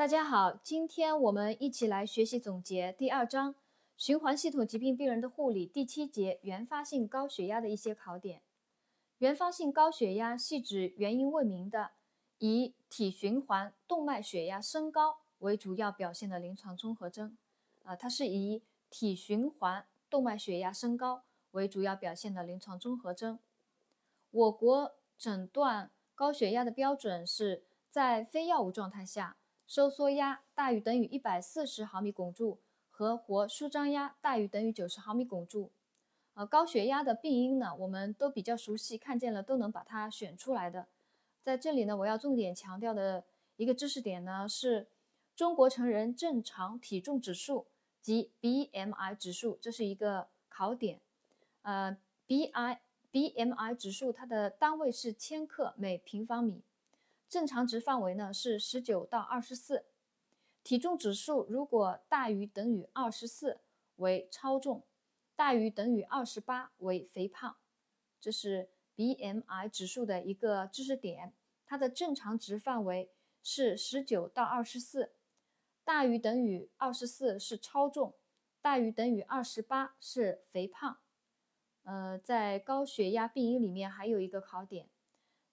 大家好，今天我们一起来学习总结第二章循环系统疾病病人的护理第七节原发性高血压的一些考点。原发性高血压系指原因未明的以体循环动脉血压升高为主要表现的临床综合征。啊，它是以体循环动脉血压升高为主要表现的临床综合征。我国诊断高血压的标准是在非药物状态下。收缩压大于等于一百四十毫米汞柱和活舒张压大于等于九十毫米汞柱。呃，高血压的病因呢，我们都比较熟悉，看见了都能把它选出来的。在这里呢，我要重点强调的一个知识点呢，是中国成人正常体重指数及 BMI 指数，这是一个考点。呃，BI BMI 指数它的单位是千克每平方米。正常值范围呢是十九到二十四，体重指数如果大于等于二十四为超重，大于等于二十八为肥胖，这是 BMI 指数的一个知识点。它的正常值范围是十九到二十四，大于等于二十四是超重，大于等于二十八是肥胖。呃，在高血压病因里面还有一个考点。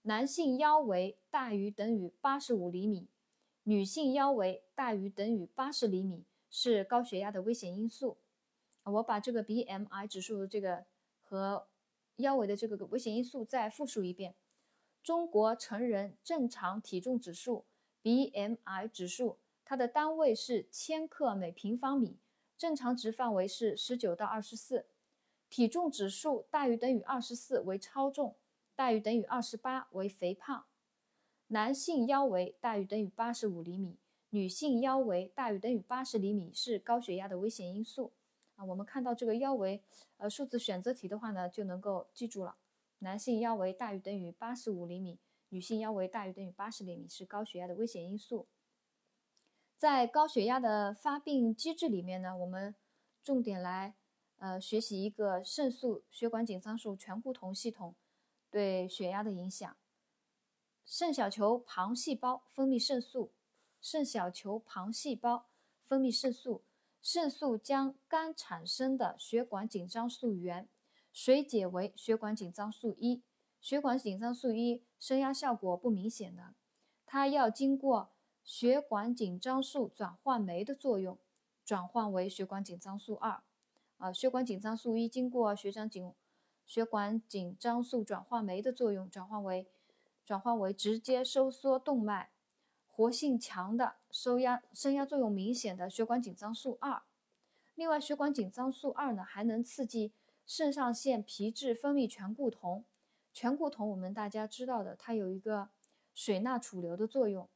男性腰围大于等于八十五厘米，女性腰围大于等于八十厘米是高血压的危险因素。我把这个 BMI 指数这个和腰围的这个危险因素再复述一遍：中国成人正常体重指数 BMI 指数，它的单位是千克每平方米，正常值范围是十九到二十四，体重指数大于等于二十四为超重。大于等于二十八为肥胖，男性腰围大于等于八十五厘米，女性腰围大于等于八十厘米是高血压的危险因素啊。我们看到这个腰围，呃，数字选择题的话呢，就能够记住了。男性腰围大于等于八十五厘米，女性腰围大于等于八十厘米是高血压的危险因素。在高血压的发病机制里面呢，我们重点来呃学习一个肾素血管紧张素醛固酮系统。对血压的影响，肾小球旁细胞分泌肾素，肾小球旁细胞分泌肾素，肾素将肝产生的血管紧张素原水解为血管紧张素一，血管紧张素一升压效果不明显的，它要经过血管紧张素转换酶的作用，转换为血管紧张素二，啊，血管紧张素一经过血管紧血管紧张素转化酶的作用，转换为转换为直接收缩动脉、活性强的、收压升压作用明显的血管紧张素二。另外，血管紧张素二呢，还能刺激肾上腺皮质分泌醛固酮。醛固酮我们大家知道的，它有一个水钠储留的作用。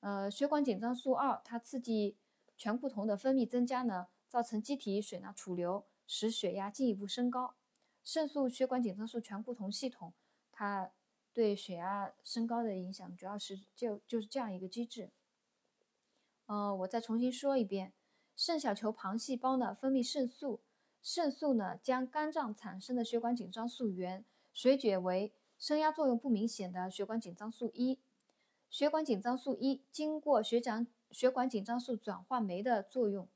呃，血管紧张素二它刺激醛固酮的分泌增加呢，造成机体水钠储留，使血压进一步升高。肾素血管紧张素醛固酮系统，它对血压升高的影响主要是就就是这样一个机制。呃，我再重新说一遍，肾小球旁细胞呢分泌肾素，肾素呢将肝脏产生的血管紧张素原水解为升压作用不明显的血管紧张素一，血管紧张素一经过血浆血管紧张素转换酶的作用，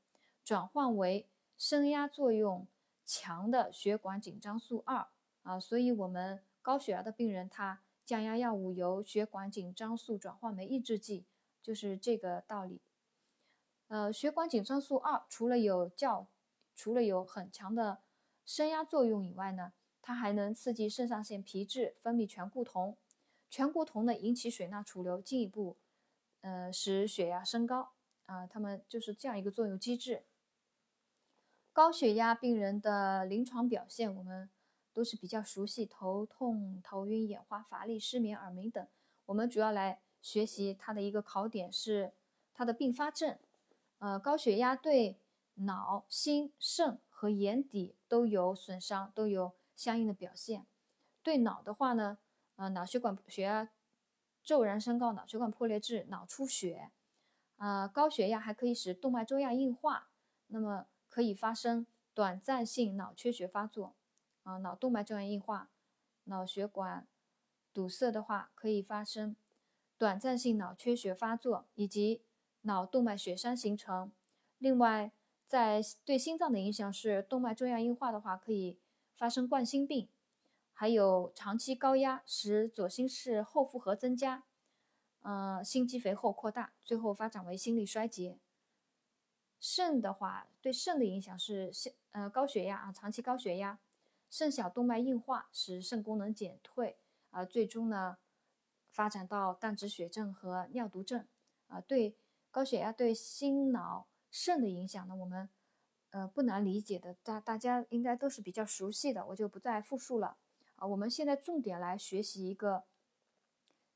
转换为升压作用。强的血管紧张素二啊，所以我们高血压的病人，他降压药物由血管紧张素转换酶抑制剂，就是这个道理。呃，血管紧张素二除了有较，除了有很强的升压作用以外呢，它还能刺激肾上腺皮质分泌醛固酮，醛固酮呢引起水钠储留，进一步呃使血压升高啊，它们就是这样一个作用机制。高血压病人的临床表现，我们都是比较熟悉：头痛、头晕、眼花、乏力、失眠、耳鸣等。我们主要来学习它的一个考点是它的并发症。呃，高血压对脑、心、肾和眼底都有损伤，都有相应的表现。对脑的话呢，呃，脑血管血压骤然升高，脑血管破裂致脑出血。呃，高血压还可以使动脉粥样硬化。那么可以发生短暂性脑缺血发作，啊，脑动脉粥样硬化、脑血管堵塞的话，可以发生短暂性脑缺血发作，以及脑动脉血栓形成。另外，在对心脏的影响是动脉粥样硬化的话，可以发生冠心病。还有长期高压使左心室后负荷增加，呃，心肌肥厚扩大，最后发展为心力衰竭。肾的话，对肾的影响是肾呃高血压啊，长期高血压，肾小动脉硬化使肾功能减退，啊，最终呢发展到淡质血症和尿毒症。啊，对高血压对心脑肾的影响呢，我们呃不难理解的，大大家应该都是比较熟悉的，我就不再复述了。啊，我们现在重点来学习一个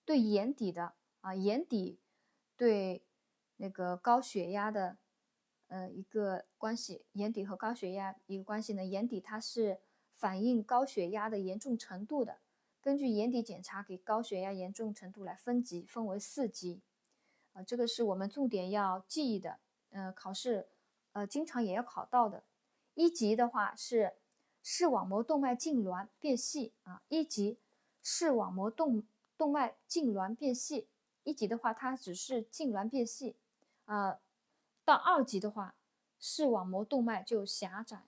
对眼底的啊，眼底对那个高血压的呃一个关系，眼底和高血压一个关系呢，眼底它是反映高血压的严重程度的。根据眼底检查给高血压严重程度来分级，分为四级。啊，这个是我们重点要记忆的，呃，考试呃经常也要考到的。一级的话是。视网膜动脉痉挛变细啊，一级视网膜动动脉痉挛变细，一级的话它只是痉挛变细，啊，到二级的话视网膜动脉就狭窄，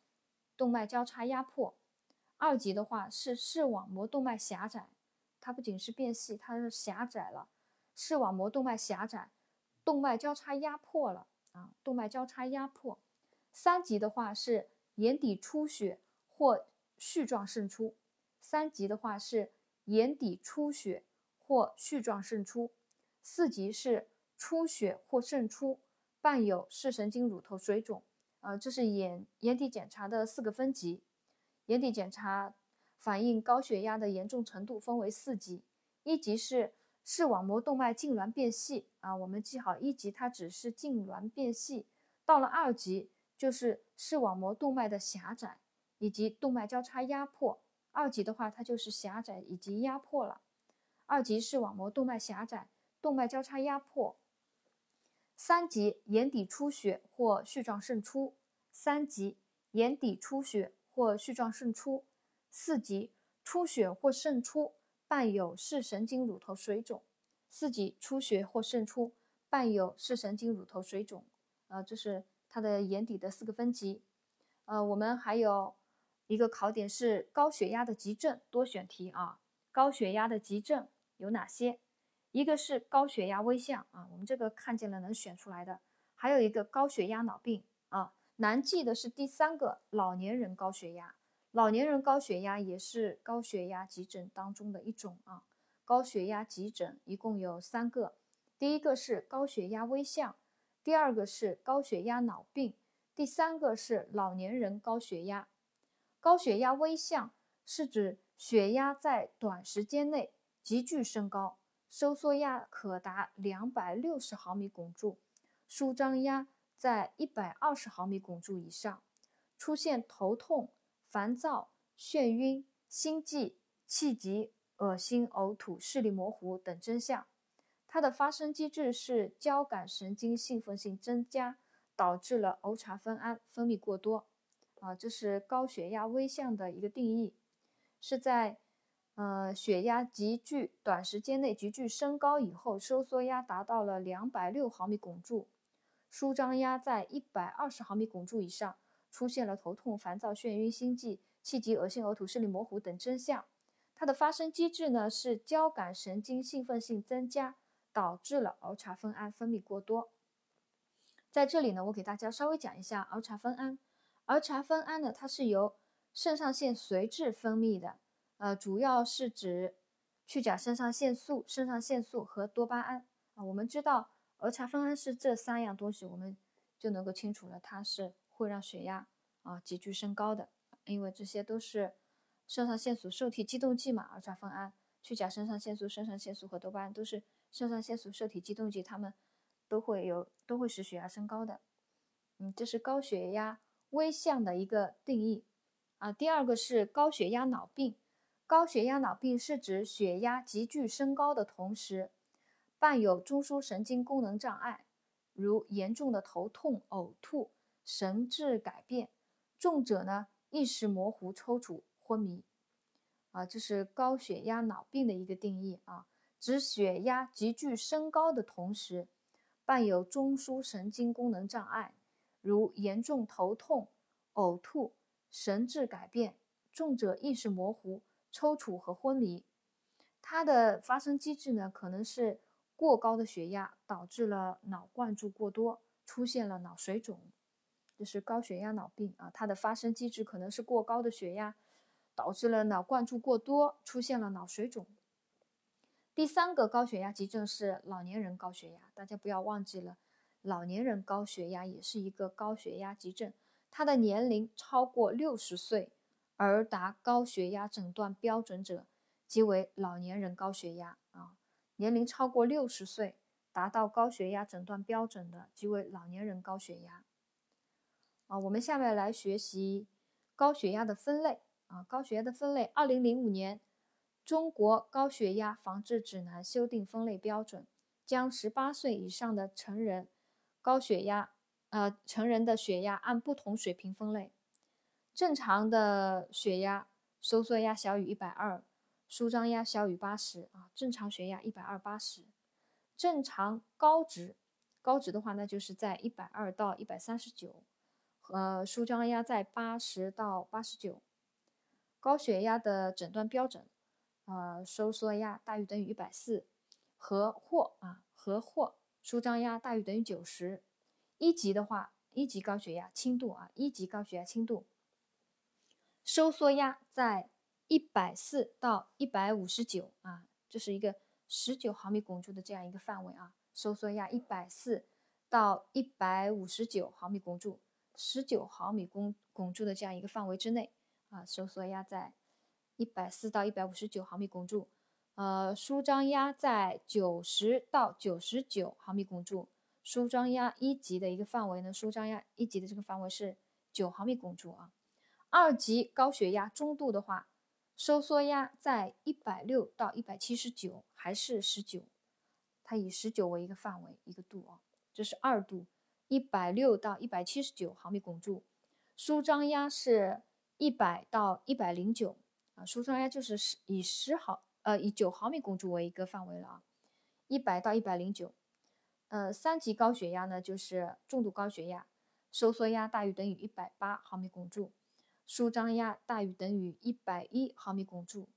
动脉交叉压迫，二级的话是视网膜动脉狭窄，它不仅是变细，它是狭窄了，视网膜动脉狭窄，动脉交叉压迫了啊，动脉交叉压迫，三级的话是眼底出血。或絮状渗出，三级的话是眼底出血或絮状渗出，四级是出血或渗出伴有视神经乳头水肿。呃，这是眼眼底检查的四个分级。眼底检查反映高血压的严重程度分为四级，一级是视网膜动脉痉挛变细啊，我们记好，一级它只是痉挛变细，到了二级就是视网膜动脉的狭窄。以及动脉交叉压迫，二级的话它就是狭窄以及压迫了。二级视网膜动脉狭窄，动脉交叉压迫。三级眼底出血或絮状渗出，三级眼底出血或絮状渗出。四级出血或渗出伴有视神经乳头水肿，四级出血或渗出伴有视神经乳头水肿。呃，这是它的眼底的四个分级。呃，我们还有。一个考点是高血压的急症多选题啊，高血压的急症有哪些？一个是高血压危象啊，我们这个看见了能选出来的，还有一个高血压脑病啊，难记的是第三个老年人高血压，老年人高血压也是高血压急诊当中的一种啊，高血压急诊一共有三个，第一个是高血压危象，第二个是高血压脑病，第三个是老年人高血压。高血压危象是指血压在短时间内急剧升高，收缩压可达两百六十毫米汞柱，舒张压在一百二十毫米汞柱以上，出现头痛、烦躁、眩晕、心悸、气急、恶心、呕吐、视力模糊等征象。它的发生机制是交感神经兴奋性增加，导致了欧茶酚胺分泌过多。啊，这是高血压危象的一个定义，是在呃血压急剧短时间内急剧升高以后，收缩压达到了两百六毫米汞柱，舒张压在一百二十毫米汞柱以上，出现了头痛、烦躁、眩晕、心悸、气急、恶心、呕吐、视力模糊等征象。它的发生机制呢是交感神经兴奋性增加，导致了儿茶酚胺分泌过多。在这里呢，我给大家稍微讲一下儿茶酚胺。儿茶酚胺呢，它是由肾上腺髓质分泌的，呃，主要是指去甲肾上腺素、肾上腺素和多巴胺啊。我们知道儿茶酚胺是这三样东西，我们就能够清楚了，它是会让血压啊急剧升高的，因为这些都是肾上腺素受体激动剂嘛。儿茶酚胺、去甲肾上腺素、肾上腺素和多巴胺都是肾上腺素受体激动剂，它们都会有都会使血压升高的。嗯，这是高血压。危象的一个定义啊，第二个是高血压脑病。高血压脑病是指血压急剧升高的同时，伴有中枢神经功能障碍，如严重的头痛、呕吐、神志改变，重者呢意识模糊、抽搐、昏迷。啊，这是高血压脑病的一个定义啊，指血压急剧升高的同时，伴有中枢神经功能障碍，如严重头痛、呕吐、神志改变、重者意识模糊、抽搐和昏迷。它的发生机制呢，可能是过高的血压导致了脑灌注过多，出现了脑水肿。这是高血压脑病啊，它的发生机制可能是过高的血压导致了脑灌注过多，出现了脑水肿。第三个高血压急症是老年人高血压，大家不要忘记了，老年人高血压也是一个高血压急症。他的年龄超过六十岁而达高血压诊断标准者，即为老年人高血压啊。年龄超过六十岁达到高血压诊断标准的，即为老年人高血压。啊，我们下面来学习高血压的分类啊，高血压的分类，二零零五年。中国高血压防治指南修订分类标准，将十八岁以上的成人高血压，呃，成人的血压按不同水平分类。正常的血压收缩压小于一百二，舒张压小于八十啊，正常血压一百二八十。正常高值，高值的话，那就是在一百二到一百三十九，呃，舒张压在八十到八十九。高血压的诊断标准。呃，收缩压大于等于一百四，和或啊和或舒张压大于等于九十。一级的话，一级高血压轻度啊，一级高血压轻度，收缩压在一百四到一百五十九啊，这是一个十九毫米汞柱的这样一个范围啊，收缩压一百四到一百五十九毫米汞柱，十九毫米汞汞柱的这样一个范围之内啊，收缩压在。一百四到一百五十九毫米汞柱，呃，舒张压在九十到九十九毫米汞柱。舒张压一级的一个范围呢，舒张压一级的这个范围是九毫米汞柱啊。二级高血压中度的话，收缩压在一百六到一百七十九，还是十九，它以十九为一个范围一个度啊。这是二度，一百六到一百七十九毫米汞柱，舒张压是一百到一百零九。啊，舒张压就是十以十毫呃以九毫米汞柱为一个范围了啊，一百到一百零九，呃三级高血压呢就是重度高血压，收缩压大于等于一百八毫米汞柱，舒张压大于等于一百一毫米汞柱，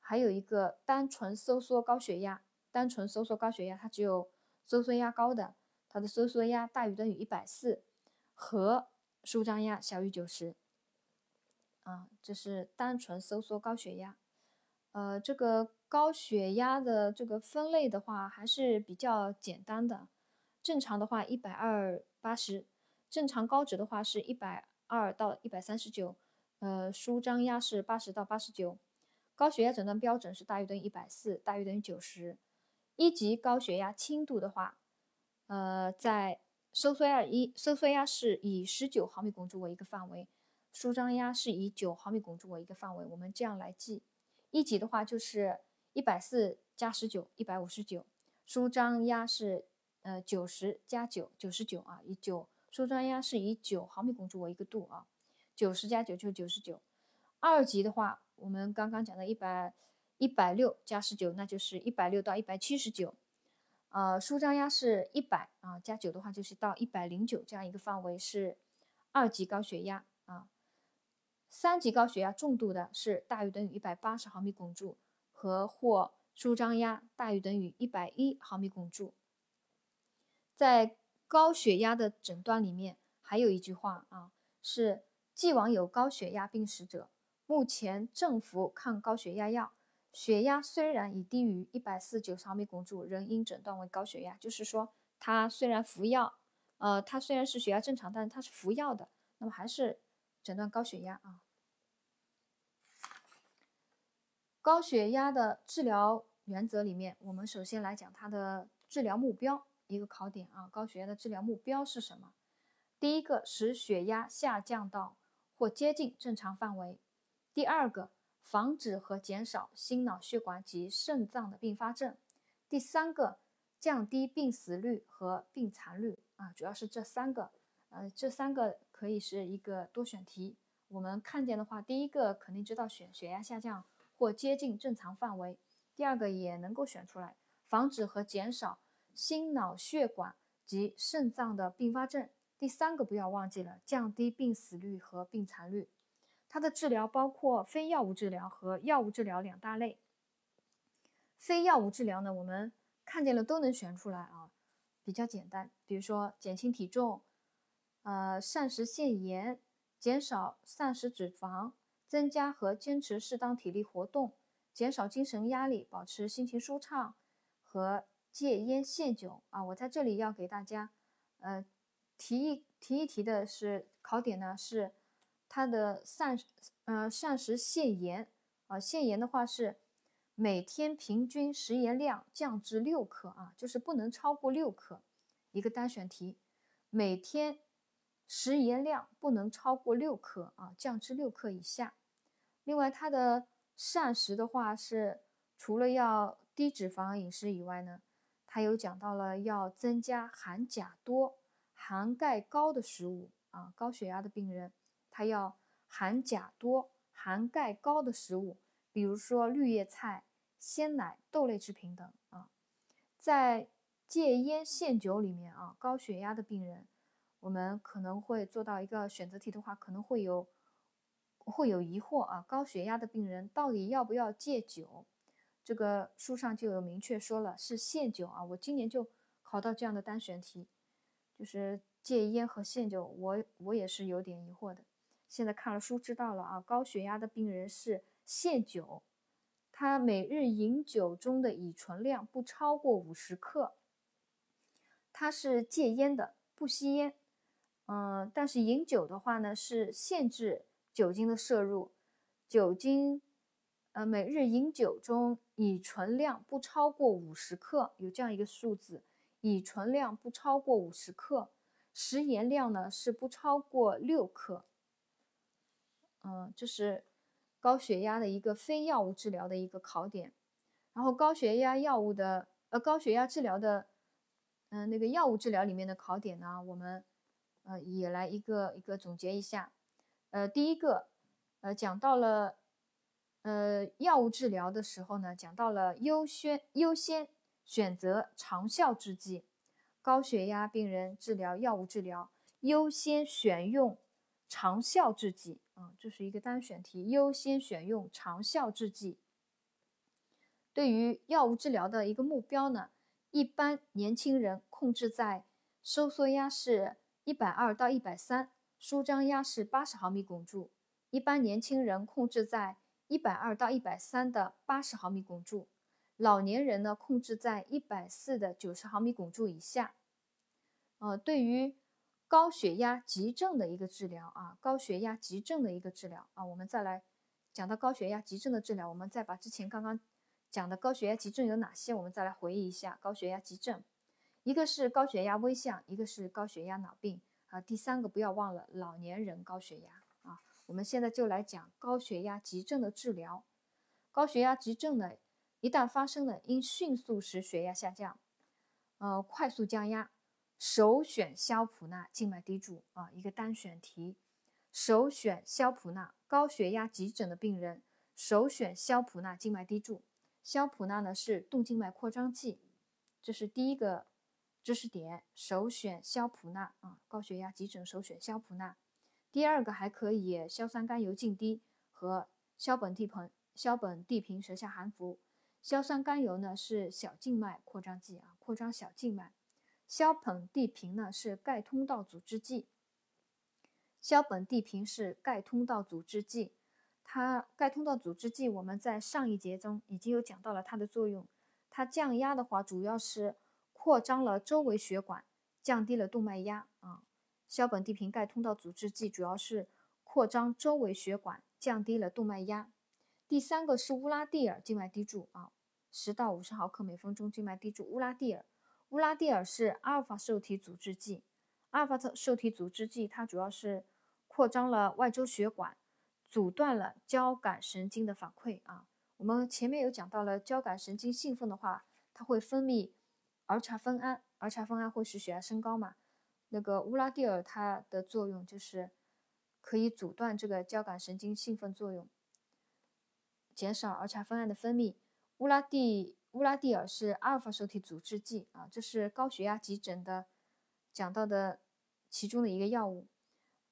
还有一个单纯收缩高血压，单纯收缩高血压它只有收缩压高的，它的收缩压大于等于一百四和舒张压小于九十。啊，这是单纯收缩高血压，呃，这个高血压的这个分类的话还是比较简单的。正常的话一百二八十，正常高值的话是一百二到一百三十九，呃，舒张压是八十到八十九。高血压诊断标准是大于等于一百四，大于等于九十。一级高血压轻度的话，呃，在收缩压一，收缩压是以十九毫米汞柱为一个范围。舒张压是以九毫米汞柱为一个范围，我们这样来记。一级的话就是一百四加十九，一百五十九。舒张压是呃九十加九，九十九啊，以九舒张压是以九毫米汞柱为一个度啊，九十加九就是九十九。二级的话，我们刚刚讲的一百一百六加十九，那就是一百六到一百七十九。呃，舒张压是一百啊，加九的话就是到一百零九这样一个范围是二级高血压啊。三级高血压重度的是大于等于一百八十毫米汞柱和或舒张压大于等于一百一毫米汞柱。在高血压的诊断里面，还有一句话啊，是既往有高血压病史者，目前正服抗高血压药，血压虽然已低于一百四九毫米汞柱，仍应诊断为高血压。就是说，他虽然服药，呃，他虽然是血压正常，但是他是服药的，那么还是。诊断高血压啊，高血压的治疗原则里面，我们首先来讲它的治疗目标，一个考点啊，高血压的治疗目标是什么？第一个，使血压下降到或接近正常范围；第二个，防止和减少心脑血管及肾脏的并发症；第三个，降低病死率和病残率啊，主要是这三个。呃，这三个可以是一个多选题。我们看见的话，第一个肯定知道选血压下降或接近正常范围，第二个也能够选出来，防止和减少心脑血管及肾脏的并发症。第三个不要忘记了，降低病死率和病残率。它的治疗包括非药物治疗和药物治疗两大类。非药物治疗呢，我们看见了都能选出来啊，比较简单。比如说减轻体重，呃，膳食限盐，减少膳食脂肪，增加和坚持适当体力活动，减少精神压力，保持心情舒畅，和戒烟限酒啊。我在这里要给大家，呃，提一提一提的是考点呢是它的膳，呃，膳食限盐啊，限盐的话是。每天平均食盐量降至六克啊，就是不能超过六克，一个单选题。每天食盐量不能超过六克啊，降至六克以下。另外，它的膳食的话是除了要低脂肪饮食以外呢，它有讲到了要增加含钾多、含钙高的食物啊。高血压的病人，他要含钾多、含钙高的食物。比如说绿叶菜、鲜奶、豆类制品等啊，在戒烟限酒里面啊，高血压的病人，我们可能会做到一个选择题的话，可能会有会有疑惑啊。高血压的病人到底要不要戒酒？这个书上就有明确说了，是限酒啊。我今年就考到这样的单选题，就是戒烟和限酒，我我也是有点疑惑的。现在看了书知道了啊，高血压的病人是。限酒，他每日饮酒中的乙醇量不超过五十克。他是戒烟的，不吸烟。嗯，但是饮酒的话呢，是限制酒精的摄入。酒精，呃，每日饮酒中乙醇量不超过五十克，有这样一个数字，乙醇量不超过五十克。食盐量呢是不超过六克。嗯，这是。高血压的一个非药物治疗的一个考点，然后高血压药物的呃高血压治疗的嗯那个药物治疗里面的考点呢，我们呃也来一个一个总结一下，呃第一个呃讲到了呃药物治疗的时候呢，讲到了优先优先选择长效制剂，高血压病人治疗药物治疗优先选用长效制剂。啊，这是一个单选题，优先选用长效制剂。对于药物治疗的一个目标呢，一般年轻人控制在收缩压是一百二到一百三，舒张压是八十毫米汞柱。一般年轻人控制在一百二到一百三的八十毫米汞柱，老年人呢控制在一百四的九十毫米汞柱以下。呃，对于高血压急症的一个治疗啊，高血压急症的一个治疗啊，我们再来讲到高血压急症的治疗，我们再把之前刚刚讲的高血压急症有哪些，我们再来回忆一下高血压急症，一个是高血压危象，一个是高血压脑病啊，第三个不要忘了老年人高血压。我们现在就来讲高血压急症的治疗。高血压急症呢，一旦发生了，应迅速使血压下降，呃，快速降压。首选硝普钠静脉滴注啊，一个单选题。首选硝普钠，高血压急诊的病人首选硝普钠静脉滴注。硝普钠呢是动静脉扩张剂，这是第一个知识点。首选硝普钠啊，高血压急诊首选硝普钠。第二个还可以硝酸甘油静滴和硝苯地平硝苯地平舌下含服。硝酸甘油呢是小静脉扩张剂啊，扩张小静脉。硝苯地平呢是钙通道阻滞剂，硝苯地平是钙通道阻滞剂，它钙通道阻滞剂我们在上一节中已经有讲到了它的作用，它降压的话主要是扩张了周围血管，降低了动脉压啊。硝苯地平钙通道阻滞剂主要是扩张周围血管，降低了动脉压。第三个是乌拉地尔静脉滴注啊，十到五十毫克每分钟静脉滴注乌拉地尔。乌拉地尔是阿尔法受体阻滞剂，阿尔法受体阻滞剂它主要是扩张了外周血管，阻断了交感神经的反馈啊。我们前面有讲到了交感神经兴奋的话，它会分泌儿茶酚胺，儿茶酚胺会使血压升高嘛。那个乌拉地尔它的作用就是可以阻断这个交感神经兴奋作用，减少儿茶酚胺的分泌。乌拉地乌拉地尔是阿尔法受体阻滞剂啊，这是高血压急诊的讲到的其中的一个药物。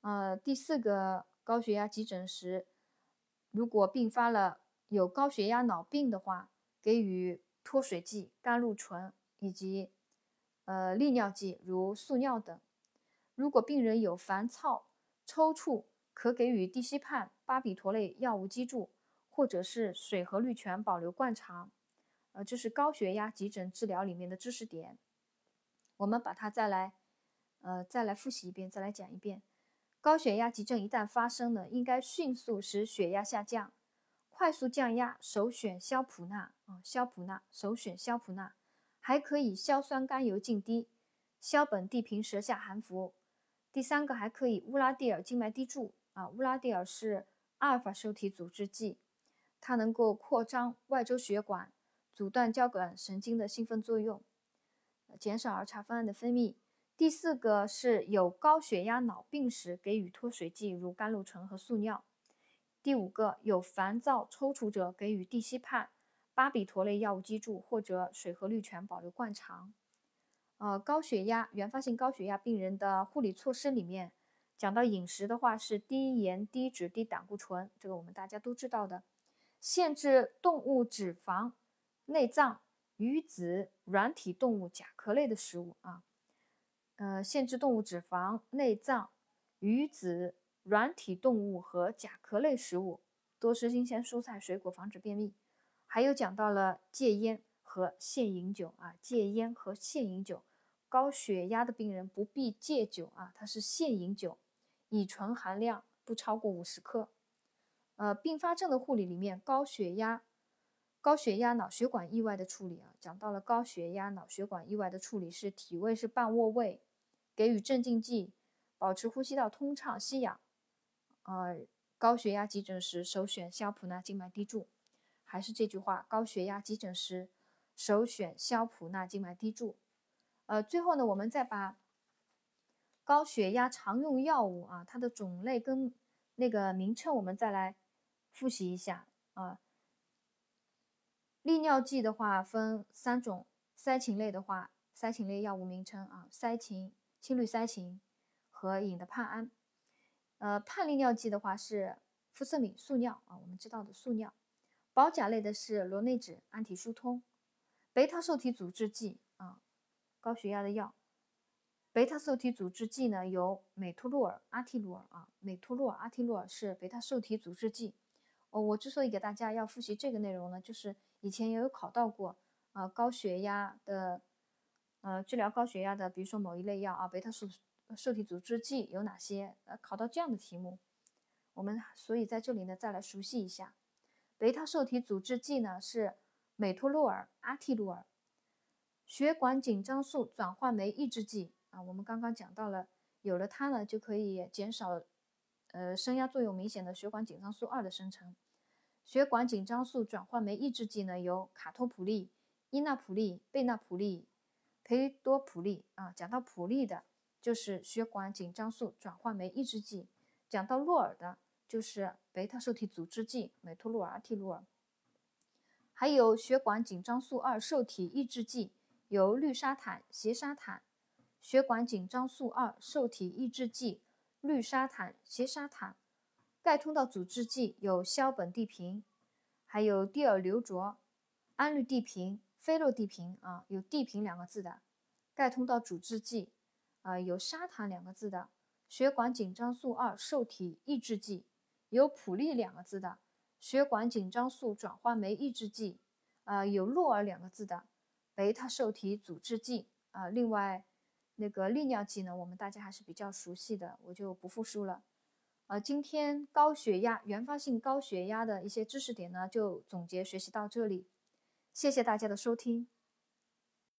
呃，第四个高血压急诊时，如果并发了有高血压脑病的话，给予脱水剂甘露醇以及呃利尿剂如速尿等。如果病人有烦躁、抽搐，可给予地西泮、巴比妥类药物激注，或者是水和氯醛保留灌肠。呃，这是高血压急诊治疗里面的知识点，我们把它再来，呃，再来复习一遍，再来讲一遍。高血压急症一旦发生呢，应该迅速使血压下降，快速降压，首选硝普钠啊，硝普钠首选硝普钠，还可以硝酸甘油净滴、硝苯地平舌下含服。第三个还可以乌拉地尔静脉滴注啊，乌拉地尔是阿尔法受体阻滞剂，它能够扩张外周血管。阻断交感神经的兴奋作用，减少儿茶酚胺的分泌。第四个是有高血压脑病时给予脱水剂，如甘露醇和速尿。第五个有烦躁抽搐者给予地西泮、巴比妥类药物激注或者水和氯醛保留灌肠。呃，高血压原发性高血压病人的护理措施里面讲到饮食的话是低盐、低脂、低胆固醇，这个我们大家都知道的。限制动物脂肪。内脏、鱼子、软体动物、甲壳类的食物啊，呃，限制动物脂肪、内脏、鱼子、软体动物和甲壳类食物，多吃新鲜蔬菜水果，防止便秘。还有讲到了戒烟和限饮酒啊，戒烟和限饮酒，高血压的病人不必戒酒啊，它是限饮酒，乙醇含量不超过五十克。呃，并发症的护理里面，高血压。高血压脑血管意外的处理啊，讲到了高血压脑血管意外的处理是体位是半卧位，给予镇静剂，保持呼吸道通畅吸氧。呃，高血压急诊时首选硝普钠静脉滴注，还是这句话，高血压急诊时首选硝普钠静脉滴注。呃，最后呢，我们再把高血压常用药物啊，它的种类跟那个名称我们再来复习一下啊。利尿剂的话分三种，塞嗪类的话，塞嗪类药物名称啊，塞嗪、氢氯塞嗪和隐的帕胺。呃，泮利尿剂的话是呋塞敏速尿啊，我们知道的速尿。保钾类的是螺内酯、安体疏通。贝塔受体阻滞剂啊，高血压的药。贝塔受体阻滞剂呢有美托洛尔、阿替洛尔啊，美托洛尔、阿替洛尔是贝塔受体阻滞剂。哦，我之所以给大家要复习这个内容呢，就是以前也有考到过，呃，高血压的，呃，治疗高血压的，比如说某一类药啊，贝塔受受体阻滞剂有哪些？呃，考到这样的题目，我们所以在这里呢，再来熟悉一下，维他受体阻滞剂呢是美托洛尔、阿替洛尔，血管紧张素转换酶抑制剂啊，我们刚刚讲到了，有了它呢，就可以减少，呃，升压作用明显的血管紧张素二的生成。血管紧张素转换酶抑制剂呢，有卡托普利、伊那普利、贝那普利、培多普利啊。讲到普利的，就是血管紧张素转换酶抑制剂；讲到洛尔的，就是贝塔受体阻滞剂美托洛尔、阿替洛尔。还有血管紧张素二受体抑制剂，有氯沙坦、缬沙坦。血管紧张素二受体抑制剂，氯沙坦、缬沙坦。钙通道阻滞剂有硝苯地平，还有地尔硫卓、氨氯地平、非洛地平啊，有地平两个字的。钙通道阻滞剂啊，有沙坦两个字的。血管紧张素二受体抑制剂有普利两个字的。血管紧张素转换酶抑制剂啊，有洛尔两个字的。贝塔受体阻滞剂啊，另外那个利尿剂呢，我们大家还是比较熟悉的，我就不复述了。呃，今天高血压原发性高血压的一些知识点呢，就总结学习到这里，谢谢大家的收听。